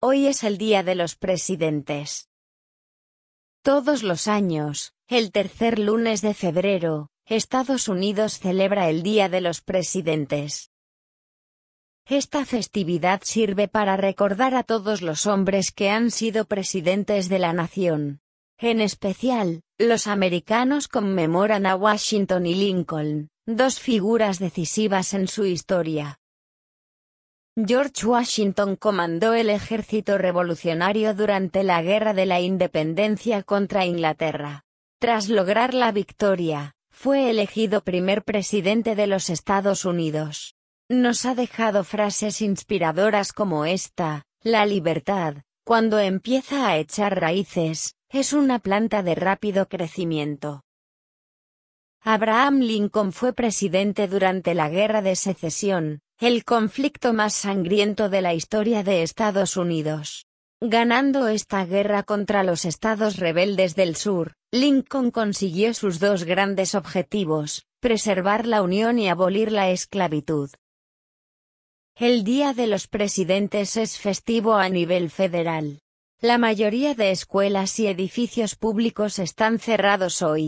Hoy es el Día de los Presidentes. Todos los años, el tercer lunes de febrero, Estados Unidos celebra el Día de los Presidentes. Esta festividad sirve para recordar a todos los hombres que han sido presidentes de la nación. En especial, los americanos conmemoran a Washington y Lincoln, dos figuras decisivas en su historia. George Washington comandó el ejército revolucionario durante la Guerra de la Independencia contra Inglaterra. Tras lograr la victoria, fue elegido primer presidente de los Estados Unidos. Nos ha dejado frases inspiradoras como esta, la libertad, cuando empieza a echar raíces, es una planta de rápido crecimiento. Abraham Lincoln fue presidente durante la Guerra de Secesión, el conflicto más sangriento de la historia de Estados Unidos. Ganando esta guerra contra los estados rebeldes del sur, Lincoln consiguió sus dos grandes objetivos, preservar la unión y abolir la esclavitud. El Día de los Presidentes es festivo a nivel federal. La mayoría de escuelas y edificios públicos están cerrados hoy.